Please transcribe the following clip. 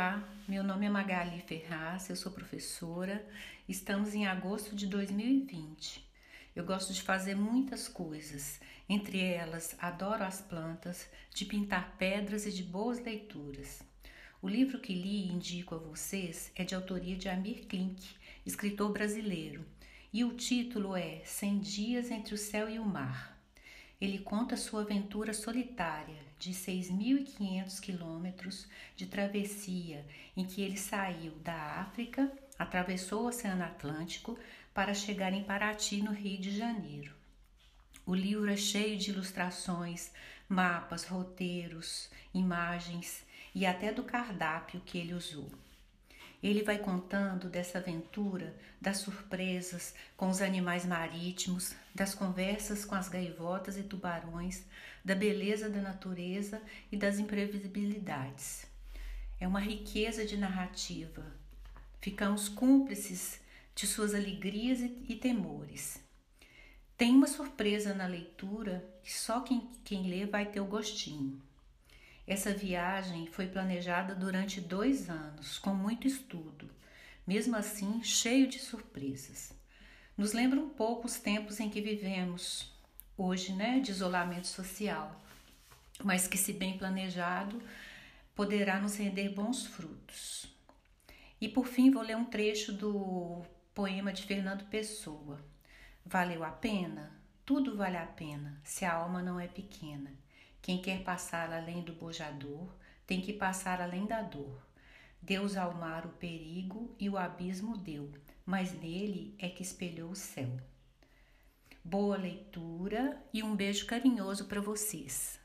Olá, meu nome é Magali Ferraz, eu sou professora. Estamos em agosto de 2020. Eu gosto de fazer muitas coisas, entre elas adoro as plantas, de pintar pedras e de boas leituras. O livro que li e indico a vocês é de autoria de Amir Klink, escritor brasileiro, e o título é Cem Dias entre o Céu e o Mar. Ele conta sua aventura solitária de 6.500 quilômetros de travessia, em que ele saiu da África, atravessou o Oceano Atlântico para chegar em Paraty, no Rio de Janeiro. O livro é cheio de ilustrações, mapas, roteiros, imagens e até do cardápio que ele usou. Ele vai contando dessa aventura, das surpresas com os animais marítimos, das conversas com as gaivotas e tubarões, da beleza da natureza e das imprevisibilidades. É uma riqueza de narrativa. Ficamos cúmplices de suas alegrias e temores. Tem uma surpresa na leitura que só quem, quem lê vai ter o gostinho. Essa viagem foi planejada durante dois anos, com muito estudo, mesmo assim cheio de surpresas. Nos lembra um pouco os tempos em que vivemos, hoje, né, de isolamento social, mas que, se bem planejado, poderá nos render bons frutos. E por fim, vou ler um trecho do poema de Fernando Pessoa. Valeu a pena? Tudo vale a pena se a alma não é pequena. Quem quer passar além do bojador tem que passar além da dor. Deus ao mar o perigo e o abismo deu, mas nele é que espelhou o céu. Boa leitura e um beijo carinhoso para vocês.